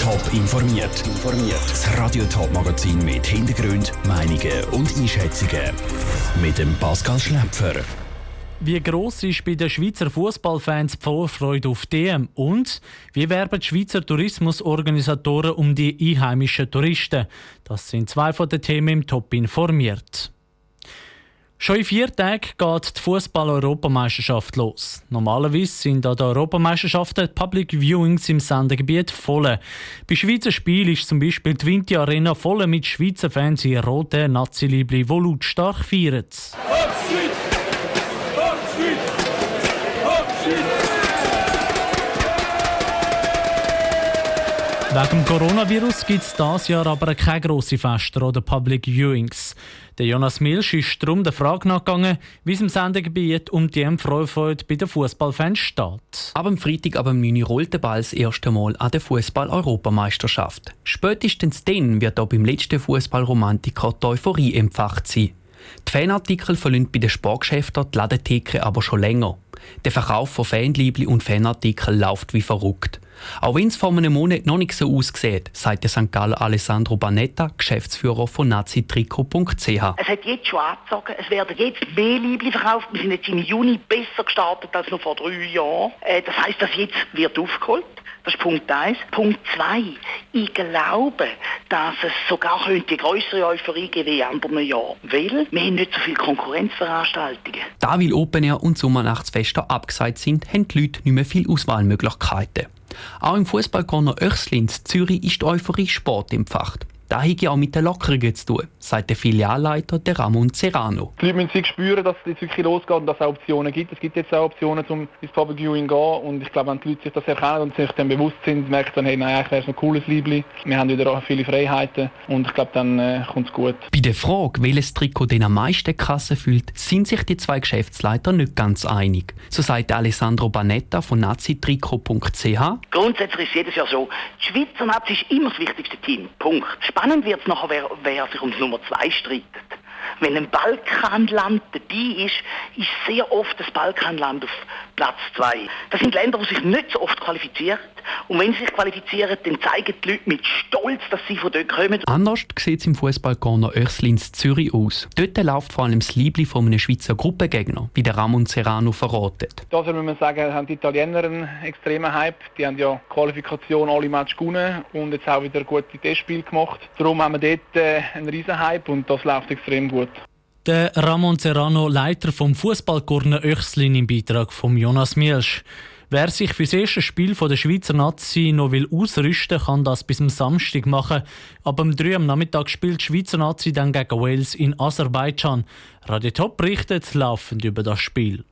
Top informiert. Das Radio Top Magazin mit Hintergrund, Meinungen und Einschätzungen mit dem Pascal Schläpfer. Wie groß ist bei den Schweizer Fußballfans die Vorfreude auf DM und wie werben die Schweizer Tourismusorganisatoren um die einheimischen Touristen? Das sind zwei von den Themen im Top informiert. Schon in vier Tagen geht die Fußball-Europameisterschaft los. Normalerweise sind an den Europameisterschaften Public Viewings im Sendegebiet voll. Bei Schweizer Spielen ist zum Beispiel die Vinti Arena voll mit Schweizer Fans in roten Nazi-Liebli, die lautstark feiern. Wegen dem Coronavirus gibt es dieses Jahr aber keine grossen Feste oder Public Viewings. Der Jonas Milsch ist darum der Frage nachgegangen, wie es im Sendegebiet um die Vorfreude bei den Fußballfans steht. Ab dem Freitag ab dem 9 rollt der Ball das erste Mal an der Fußball-Europameisterschaft. Spätestens dann wird auch beim letzten Fußballromantiker die Euphorie empfacht sein. Die Fanartikel verlieren bei den Sportgeschäften die Ladentheke aber schon länger. Der Verkauf von Fanliebli und Fanartikeln läuft wie verrückt. Auch wenn es vor einem Monat noch nicht so aussieht, sagt der St. Galler Alessandro Banetta, Geschäftsführer von nazitrikot.ch. Es hat jetzt schon angezogen, es werden jetzt mehr Liebli verkauft. Wir sind jetzt im Juni besser gestartet als noch vor drei Jahren. Äh, das heißt, das jetzt wird aufgeholt. Das ist Punkt 1. Punkt 2. Ich glaube, dass es sogar könnte größere Euphorie geben wie in anderen Jahren. Weil wir haben nicht so viele Konkurrenzveranstaltungen. Da weil Open Air und Sommernachtsfeste abgesagt sind, haben die Leute nicht mehr viele Auswahlmöglichkeiten. Auch im Fußballkorner Öchslins Zürich ist die Euphorie Sport empfacht. Das hat ja auch mit den Lockerungen zu tun, sagt der Filialleiter der Ramon Serrano. Die Leute müssen sich spüren, dass es jetzt wirklich losgeht und dass es auch Optionen gibt. Es gibt jetzt auch Optionen, um ins Public Viewing zu gehen. Und ich glaube, wenn die Leute sich das erkennen und sich dann bewusst sind, merken dann, hey, nein, eigentlich wäre es ein cooles Liebling. Wir haben wieder auch viele Freiheiten und ich glaube, dann äh, kommt es gut. Bei der Frage, welches Trikot den am meisten Kasse fühlt, sind sich die zwei Geschäftsleiter nicht ganz einig. So sagt Alessandro Banetta von nazitrikot.ch. Grundsätzlich ist jedes Jahr so, die Schweizer Nazi ist immer das wichtigste Team. Punkt. Spannend wird es nachher, wer, wer sich um Nummer zwei streitet. Wenn ein Balkanland dabei ist, ist sehr oft das Balkanland auf Platz zwei. Das sind Länder, die sich nicht so oft qualifizieren. Und wenn sie sich qualifizieren, dann zeigen die Leute mit Stolz, dass sie von dort kommen. Anders sieht es im Fußballkorner Öchslins Zürich aus. Dort läuft vor allem das Liebling von einem Schweizer Gruppengegner, wie der Ramon Serrano verratet. Da muss man sagen, haben die Italiener einen extremen Hype. Die haben ja Qualifikation alle Matches gewonnen und jetzt auch wieder gute Testspiele gemacht. Darum haben wir dort äh, einen riesen Hype und das läuft extrem gut. Der Ramon Serrano, Leiter vom Fußballkorner Öchslin im Beitrag von Jonas Mielsch. Wer sich für das erste Spiel der Schweizer Nazi noch will ausrüsten kann das bis zum Samstag machen. Ab um 3 am Nachmittag spielt die Schweizer Nazi dann gegen Wales in Aserbaidschan. Radio Top berichtet laufend über das Spiel.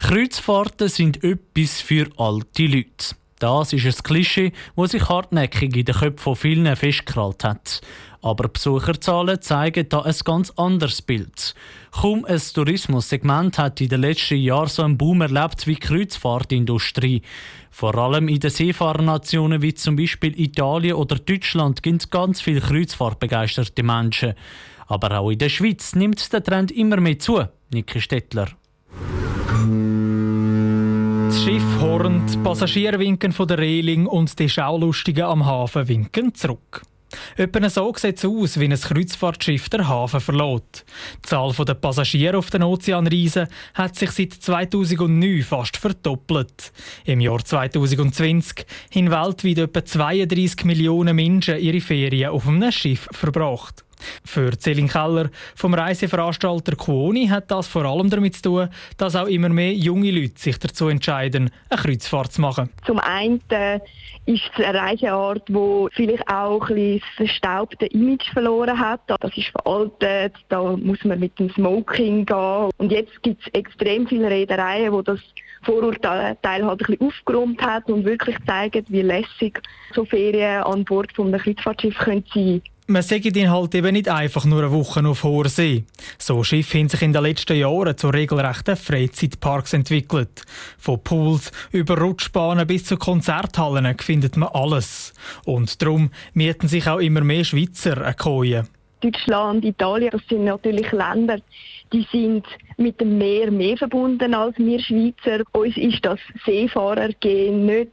Kreuzfahrten sind etwas für alte Leute. Das ist ein Klischee, das sich hartnäckig in den Köpfen von vielen festgekrallt hat. Aber Besucherzahlen zeigen da ein ganz anderes Bild. Kaum ein Tourismussegment hat in den letzten Jahren so einen Boom erlebt wie die Kreuzfahrtindustrie. Vor allem in den Seefahrernationen wie zum Beispiel Italien oder Deutschland gibt es ganz viele kreuzfahrtbegeisterte Menschen. Aber auch in der Schweiz nimmt der Trend immer mehr zu. Niki Stettler. Das Schiff hornt, Passagiere winken von der Reling und die Schaulustigen am Hafen winken zurück. Etwa so sieht es aus, wie ein Kreuzfahrtschiff der Hafen verlässt. Die Zahl der Passagiere auf den Ozeanreisen hat sich seit 2009 fast verdoppelt. Im Jahr 2020 haben weltweit etwa 32 Millionen Menschen ihre Ferien auf einem Schiff verbracht. Für Celine Keller vom Reiseveranstalter Kuoni hat das vor allem damit zu tun, dass auch immer mehr junge Leute sich dazu entscheiden, eine Kreuzfahrt zu machen. Zum einen äh, ist es eine Reiseart, die vielleicht auch ein das verstaubte Image verloren hat. Das ist veraltet, da muss man mit dem Smoking gehen. Und jetzt gibt es extrem viele Reedereien, die das Vorurteil halt ein bisschen aufgeräumt hat und wirklich zeigen, wie lässig so Ferien an Bord von einem Kreuzfahrtschiff sein können man sagt ihn halt eben nicht einfach nur eine Woche auf hoher See. So Schiffe haben sich in den letzten Jahren zu regelrechten Freizeitparks entwickelt. Von Pools über Rutschbahnen bis zu Konzerthallen findet man alles. Und darum mieten sich auch immer mehr Schweizer eine Koje. Deutschland, Italien, das sind natürlich Länder, die sind mit dem Meer mehr verbunden als wir Schweizer. Uns ist das Seefahrergehen nicht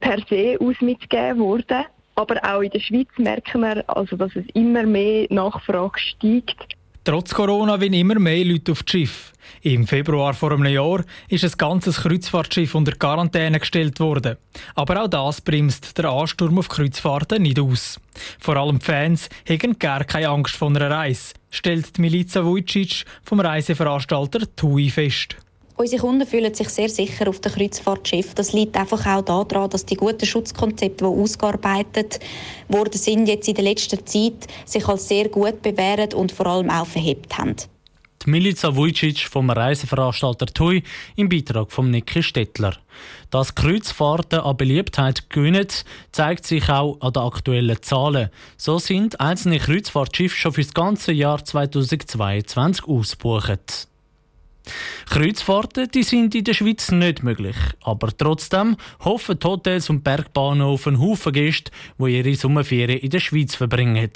per se aus mitgegeben worden. Aber auch in der Schweiz merken wir, also, dass es immer mehr Nachfrage steigt. Trotz Corona wollen immer mehr Leute auf das Schiff. Im Februar vor einem Jahr ist ein ganzes Kreuzfahrtschiff unter Quarantäne gestellt worden. Aber auch das bremst der Ansturm auf Kreuzfahrten nicht aus. Vor allem die Fans haben gar keine Angst vor einer Reise, stellt Milica Vujicic vom Reiseveranstalter TUI fest. Unsere Kunden fühlen sich sehr sicher auf dem Kreuzfahrtschiff. Das liegt einfach auch daran, dass die guten Schutzkonzepte, die ausgearbeitet worden sind, jetzt in der letzten Zeit sich als sehr gut bewährt und vor allem auch verhebt haben. Die Milica Vujicic vom Reiseveranstalter TUI im Beitrag von Niki Stettler. Dass Kreuzfahrten an Beliebtheit gewinnen, zeigt sich auch an den aktuellen Zahlen. So sind einzelne Kreuzfahrtschiffe schon für das ganze Jahr 2022 ausgebucht. Kreuzfahrten die sind in der Schweiz nicht möglich. Aber trotzdem hoffen die Hotels und Bergbahnen auf einen Haufen Gäste, die ihre Sommerferien in der Schweiz verbringen.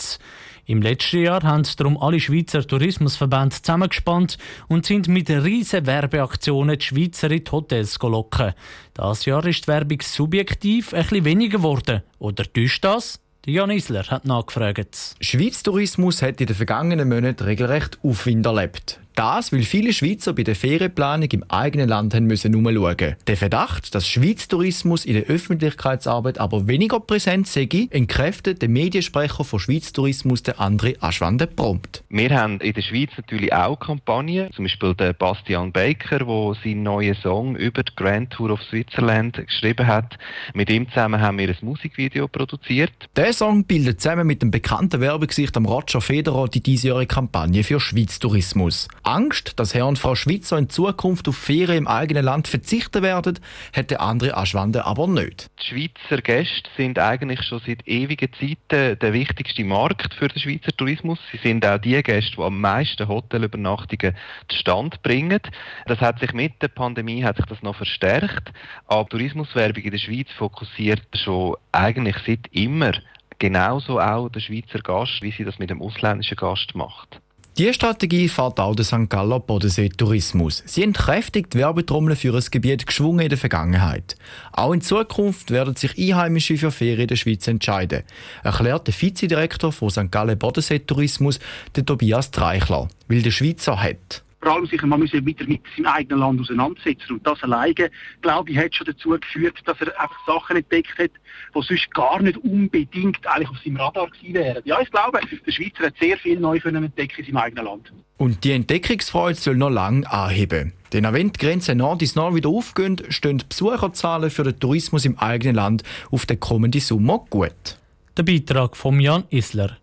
Im letzten Jahr haben darum alle Schweizer Tourismusverbände zusammengespannt und sind mit riesen Werbeaktionen die Schweizer in die Hotels locken. Das Jahr ist die Werbung subjektiv bisschen weniger geworden. Oder täuscht das? Jan Isler hat nachgefragt. Schweiz Tourismus hat in den vergangenen Monaten regelrecht Aufwind erlebt. Das, weil viele Schweizer bei der Ferienplanung im eigenen Land haben müssen umschauen. Der Verdacht, dass Schweiz Tourismus in der Öffentlichkeitsarbeit aber weniger präsent sei, entkräftet der Mediensprecher von Schweiz Tourismus, der André Aschwande, prompt. Wir haben in der Schweiz natürlich auch Kampagnen, zum Beispiel der Bastian Baker, der seinen neuen Song über die Grand Tour of Switzerland geschrieben hat. Mit ihm zusammen haben wir ein Musikvideo produziert. Der Song bildet zusammen mit dem bekannten Werbegesicht am Roger Federer die diesjährige Kampagne für Schweiz Tourismus. Angst, dass Herr und Frau Schweizer in Zukunft auf Ferien im eigenen Land verzichten werden, hätte andere Aschwande aber nicht. Die Schweizer Gäste sind eigentlich schon seit ewigen Zeiten der wichtigste Markt für den Schweizer Tourismus. Sie sind auch die Gäste, die am meisten Hotelübernachtungen zustande bringen. Das hat sich mit der Pandemie hat sich das noch verstärkt. Aber Tourismuswerbung in der Schweiz fokussiert schon eigentlich seit immer genauso auch der Schweizer Gast, wie sie das mit dem ausländischen Gast macht. Diese Strategie fährt auch der St. Galler Bodensee Tourismus. Sie entkräftigt Werbetrommeln für ein Gebiet geschwungen in der Vergangenheit. Auch in Zukunft werden sich Einheimische für Ferien in der Schweiz entscheiden, erklärt der Vizedirektor von St. Gallen Bodensee Tourismus, der Tobias Treichler, weil der Schweizer hat vor allem sich mal wieder mit seinem eigenen Land auseinandersetzen. Und das alleine, glaube ich, hat schon dazu geführt, dass er einfach Sachen entdeckt hat, die sonst gar nicht unbedingt eigentlich auf seinem Radar gewesen wären. Ja, ich glaube, der Schweizer hat sehr viel neu entdecken in seinem eigenen Land. Und die Entdeckungsfreude soll noch lange anheben. Denn auch wenn die Grenzen Nord ins Nord wieder aufgehen, stehen die Besucherzahlen für den Tourismus im eigenen Land auf den kommenden Sommer gut. Der Beitrag von Jan Isler.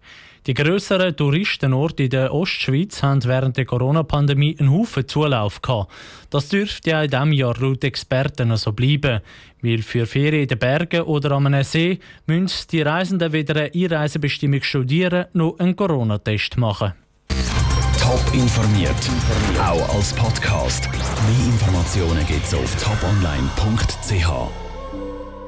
Die grösseren Touristenorte in der Ostschweiz haben während der Corona-Pandemie einen Haufen Zulauf gehabt. Das dürfte ja in diesem Jahr laut Experten so bleiben. Weil für Ferien in den Bergen oder an einem See müssen die Reisenden weder eine Einreisebestimmung studieren noch einen Corona-Test machen. Top informiert, auch als Podcast. Mehr Informationen gibt es auf toponline.ch.